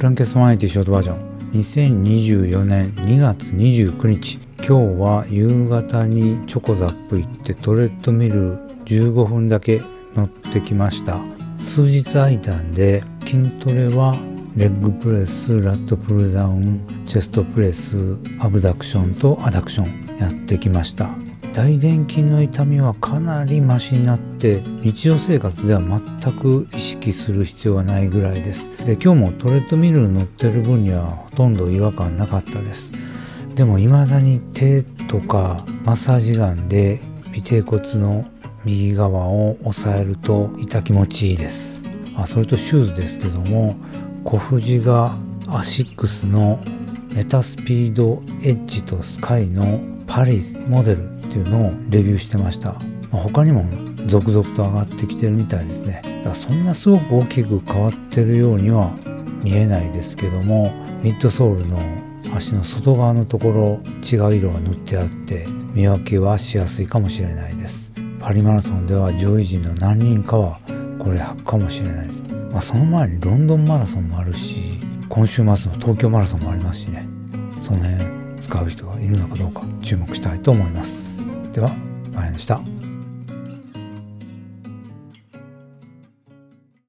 ランケストマイティショートバージョン。2024年2月29日。今日は夕方にチョコザップ行ってトレッドミル15分だけ乗ってきました。数日空いたんで筋トレはレッグプレスラットプルダウンチェストプレスアブダクションとアダクションやってきました。大臀筋の痛みはかなりマシになって日常生活では全く意識する必要はないぐらいです。で今日もトレッドミルに乗ってる分にはほとんど違和感なかったです。でも未だに手とかマッサージガンで尾てい骨の右側を押さえると痛気持ちいいです。あそれとシューズですけども小藤がアシックスのメタスピードエッジとスカイのパリスモデルっていうのをレビューしてました、まあ、他にも続々と上がってきてるみたいですね。だからそんなすごく大きく変わってるようには見えないですけどもミッドソールの足の外側のところ違う色が塗ってあって見分けはしやすいかもしれないです。パリマラソンでは上位陣の何人かはこれ履くかもしれないです、まあ、その前にロンドンマラソンもあるし今週末の東京マラソンもありますしね。その辺使う人がいるのかどうか注目したいと思います。では、まやでした。